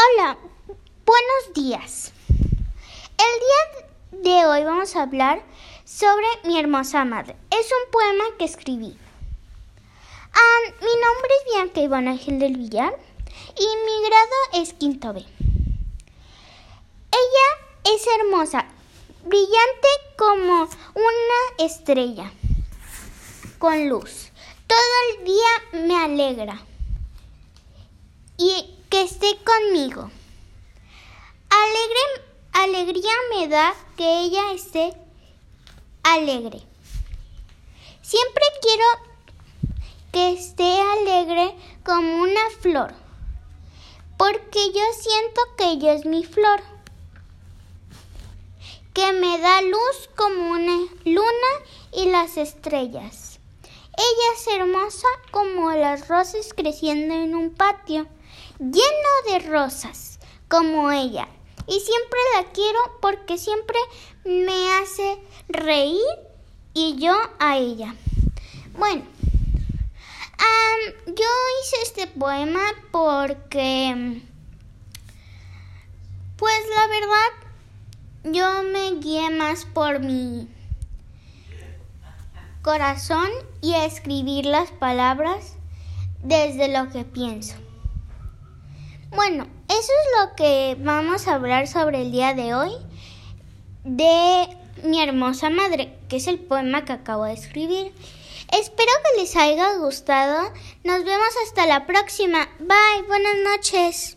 Hola, buenos días. El día de hoy vamos a hablar sobre mi hermosa madre. Es un poema que escribí. Mi nombre es Bianca Iván Ángel del Villar y mi grado es quinto B. Ella es hermosa, brillante como una estrella, con luz. Todo el día me alegra. Y esté conmigo. Alegría me da que ella esté alegre. Siempre quiero que esté alegre como una flor, porque yo siento que ella es mi flor, que me da luz como una luna y las estrellas. Ella es hermosa como las rosas creciendo en un patio lleno de rosas, como ella. Y siempre la quiero porque siempre me hace reír y yo a ella. Bueno, yo hice este poema porque, pues la verdad, yo me guié más por mi corazón y escribir las palabras desde lo que pienso. Bueno, eso es lo que vamos a hablar sobre el día de hoy de mi hermosa madre, que es el poema que acabo de escribir. Espero que les haya gustado. Nos vemos hasta la próxima. Bye, buenas noches.